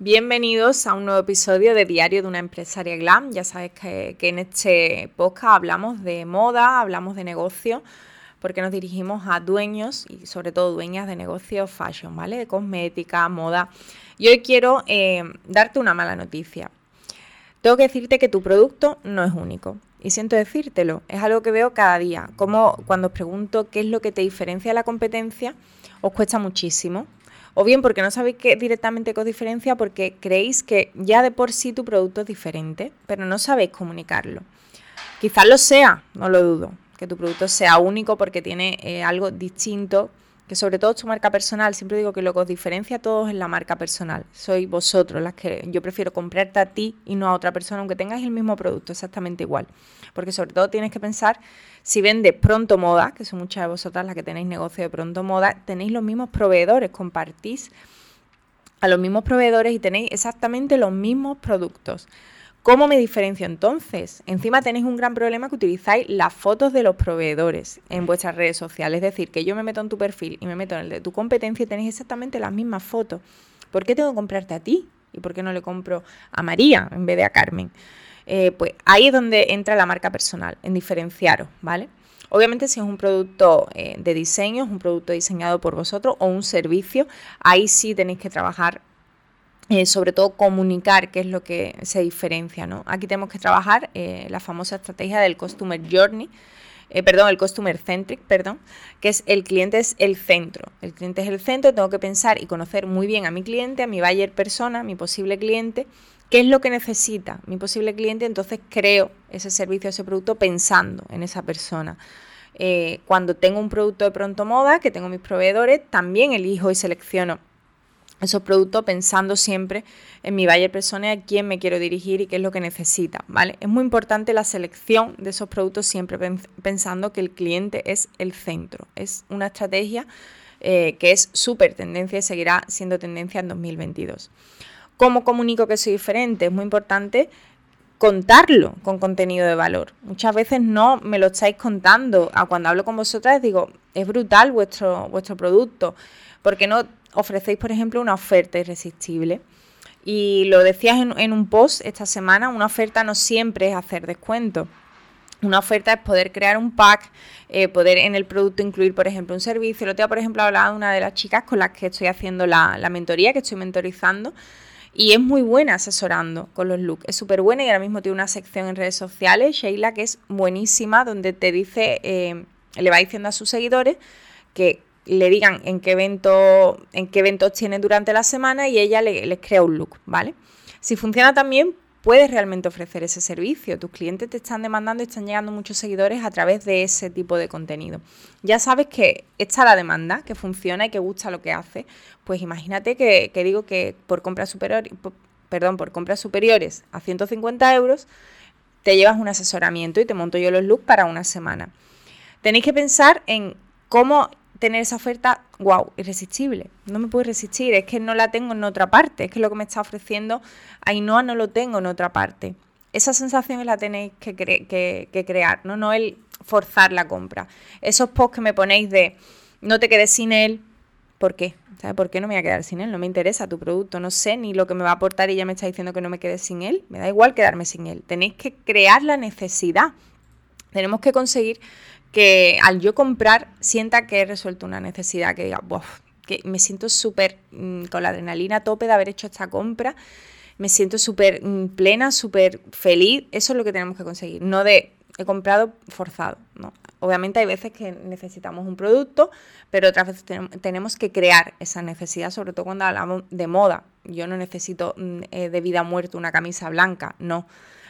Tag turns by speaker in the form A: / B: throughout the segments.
A: Bienvenidos a un nuevo episodio de Diario de una empresaria glam. Ya sabes que, en este podcast hablamos de moda, hablamos de negocio, porque nos dirigimos a dueños y sobre todo dueñas de negocios fashion, ¿vale? De cosmética, moda. Y hoy quiero eh, darte una mala noticia. Tengo que decirte que tu producto no es único. Y siento decírtelo, es algo que veo cada día. Como cuando os pregunto qué es lo que te diferencia de la competencia, os cuesta muchísimo o bien porque no sabéis qué directamente qué diferencia, porque creéis que ya de por sí tu producto es diferente, pero no sabéis comunicarlo. Quizás lo sea, no lo dudo, que tu producto sea único porque tiene eh, algo distinto que sobre todo tu marca personal, siempre digo que lo que os diferencia a todos es la marca personal. Sois vosotros las que yo prefiero comprarte a ti y no a otra persona, aunque tengáis el mismo producto, exactamente igual. Porque sobre todo tienes que pensar, si vendes pronto moda, que son muchas de vosotras las que tenéis negocio de pronto moda, tenéis los mismos proveedores, compartís a los mismos proveedores y tenéis exactamente los mismos productos. ¿Cómo me diferencio entonces? Encima tenéis un gran problema que utilizáis las fotos de los proveedores en vuestras redes sociales. Es decir, que yo me meto en tu perfil y me meto en el de tu competencia y tenéis exactamente las mismas fotos. ¿Por qué tengo que comprarte a ti? ¿Y por qué no le compro a María en vez de a Carmen? Eh, pues ahí es donde entra la marca personal, en diferenciaros, ¿vale? Obviamente si es un producto eh, de diseño, es un producto diseñado por vosotros o un servicio, ahí sí tenéis que trabajar eh, sobre todo comunicar qué es lo que se diferencia. ¿no? Aquí tenemos que trabajar eh, la famosa estrategia del Customer Journey, eh, perdón, el Customer Centric, perdón, que es el cliente es el centro. El cliente es el centro, tengo que pensar y conocer muy bien a mi cliente, a mi buyer persona, a mi posible cliente, qué es lo que necesita mi posible cliente, entonces creo ese servicio, ese producto pensando en esa persona. cuando tengo un producto de pronto moda, que tengo mis proveedores, también elijo y selecciono esos productos pensando siempre en mi buyer persona, a quién me quiero dirigir y qué es lo que necesita, ¿vale? Es muy importante la selección de esos productos siempre pensando que el cliente es el centro. Es una estrategia eh, que es súper tendencia y seguirá siendo tendencia en 2022. ¿Cómo comunico que soy diferente? Es muy importante contarlo con contenido de valor. Muchas veces no me lo estáis contando. A cuando hablo con vosotras digo, es brutal vuestro, vuestro producto. porque no ofrecéis, por ejemplo, una oferta irresistible. Y lo decías en, un post esta semana, una oferta no siempre es hacer descuento. Una oferta es poder crear un pack, eh, poder en el producto incluir, por ejemplo, un servicio. Lo tengo, por ejemplo, hablado de una de las chicas con las que estoy haciendo la, la mentoría, que estoy mentorizando. Y es muy buena asesorando con los looks. Es súper buena y ahora mismo tiene una sección en redes sociales, Sheila, que es buenísima, donde te dice, eh, le va diciendo a sus seguidores que le digan en qué evento, en qué eventos tiene durante la semana y ella les crea un look, ¿vale? Si funciona también, puedes realmente ofrecer ese servicio. Tus clientes te están demandando y están llegando muchos seguidores a través de ese tipo de contenido. Ya sabes que está la demanda, que funciona y que gusta lo que hace. Pues imagínate que, digo que por compras superiores, perdón, por compras superiores a 150 euros, te llevas un asesoramiento y te monto yo los looks para una semana. Tenéis que pensar en cómo tener esa oferta, wow, irresistible. No me puedo resistir, es que no la tengo en otra parte, es que lo que me está ofreciendo Ainhoa no lo tengo en otra parte. Esa sensación la tenéis que, que, crear, ¿no? no el forzar la compra. Esos posts que me ponéis de no te quedes sin él, ¿por qué? ¿Sabes por qué no me voy a quedar sin él? No me interesa tu producto, no sé ni lo que me va a aportar y ya me está diciendo que no me quede sin él. Me da igual quedarme sin él. Tenéis que crear la necesidad. Tenemos que conseguir que al yo comprar sienta que he resuelto una necesidad, que diga, que me siento súper mm, con la adrenalina a tope de haber hecho esta compra, me siento súper mm, plena, súper feliz, eso es lo que tenemos que conseguir, no de he comprado forzado, ¿no? Obviamente hay veces que necesitamos un producto, pero otras veces tenemos que crear esa necesidad, sobre todo cuando hablamos de moda. Yo no necesito mm, eh, de vida muerta una camisa blanca, no.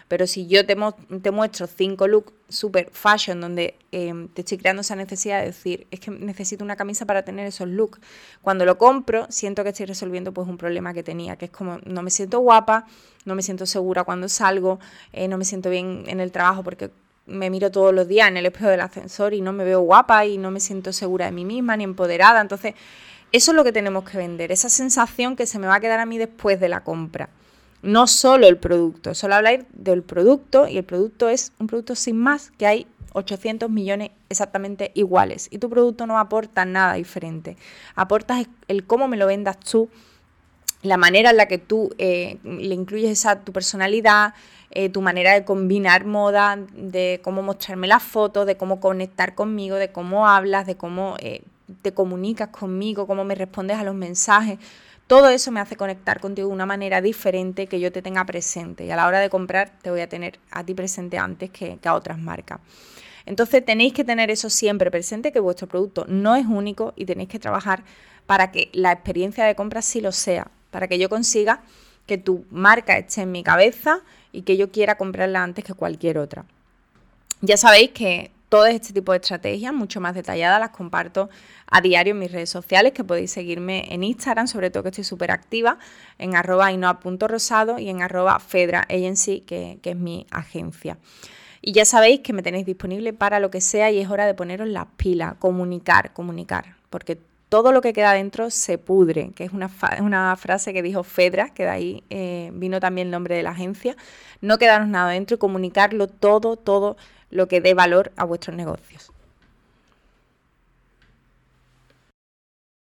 A: Pero si yo te, te muestro cinco looks super fashion donde em, te estoy creando esa necesidad de decir, es que necesito una camisa para tener esos looks. Cuando lo compro, siento que estoy resolviendo pues un problema que tenía, que es como no me siento guapa, no me siento segura cuando salgo, eh, no me siento bien en el trabajo porque me miro todos los días en el espejo del ascensor y no me veo guapa y no me siento segura de mí misma ni empoderada. Entonces, eso es lo que tenemos que vender, esa sensación que se me va a quedar a mí después de la compra no solo el producto, solo hablar del producto y el producto es un producto sin más que hay 800 millones exactamente iguales y tu producto no aporta nada diferente. Aportas el cómo me lo vendas tú la manera en la que tú eh, le incluyes esa tu personalidad, eh, tu manera de combinar moda, de cómo mostrarme las fotos, de cómo conectar conmigo, de cómo hablas, de cómo eh, te comunicas conmigo, cómo me respondes a los mensajes. Todo eso me hace conectar contigo de una manera diferente que yo te tenga presente. Y a la hora de comprar te voy a tener a ti presente antes que, a otras marcas. Entonces tenéis que tener eso siempre presente, que vuestro producto no es único y tenéis que trabajar para que la experiencia de compra sí lo sea para que yo consiga que tu marca esté en mi cabeza y que yo quiera comprarla antes que cualquier otra. Ya sabéis que todo este tipo de estrategias, mucho más detalladas, las comparto a diario en mis redes sociales, que podéis seguirme en Instagram, sobre todo que estoy súper activa, en arroba inoa.rosado y en arroba fedra agency, que, que es mi agencia. Y ya sabéis que me tenéis disponible para lo que sea y es hora de poneros las pilas, comunicar, comunicar, porque todo lo que queda dentro se pudre, que es una, una frase que dijo Fedra, que de ahí eh, vino también el nombre de la agencia. No quedarnos nada dentro y comunicarlo todo, todo lo que dé valor a vuestros negocios.